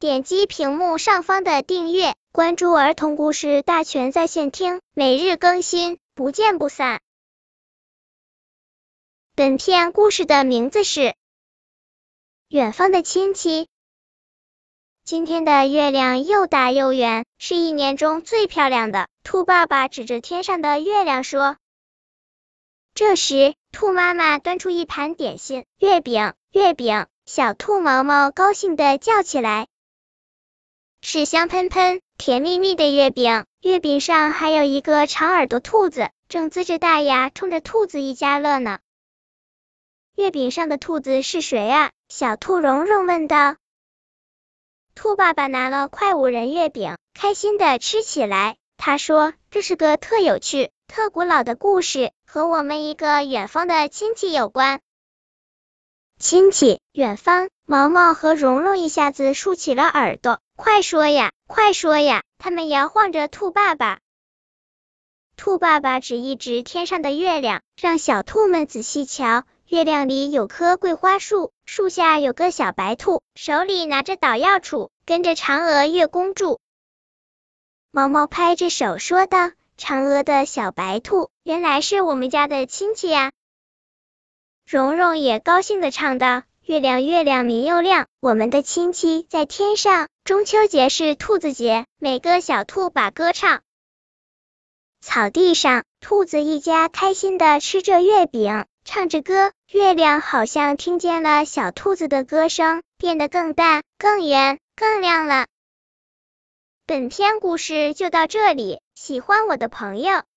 点击屏幕上方的订阅，关注儿童故事大全在线听，每日更新，不见不散。本片故事的名字是《远方的亲戚》。今天的月亮又大又圆，是一年中最漂亮的。兔爸爸指着天上的月亮说。这时，兔妈妈端出一盘点心，月饼，月饼。小兔毛毛高兴的叫起来：“是香喷喷、甜蜜蜜的月饼，月饼上还有一个长耳朵兔子，正呲着大牙冲着兔子一家乐呢。”月饼上的兔子是谁啊？小兔蓉蓉问道。兔爸爸拿了块五仁月饼，开心的吃起来。他说：“这是个特有趣、特古老的故事，和我们一个远方的亲戚有关。”亲戚，远方，毛毛和蓉蓉一下子竖起了耳朵，快说呀，快说呀！他们摇晃着兔爸爸。兔爸爸指一指天上的月亮，让小兔们仔细瞧。月亮里有棵桂花树，树下有个小白兔，手里拿着捣药杵，跟着嫦娥、月公主。毛毛拍着手说道：“嫦娥的小白兔，原来是我们家的亲戚呀！”蓉蓉也高兴的唱道：“月亮月亮明又亮，我们的亲戚在天上。中秋节是兔子节，每个小兔把歌唱。”草地上，兔子一家开心的吃着月饼，唱着歌。月亮好像听见了小兔子的歌声，变得更大、更圆、更亮了。本篇故事就到这里，喜欢我的朋友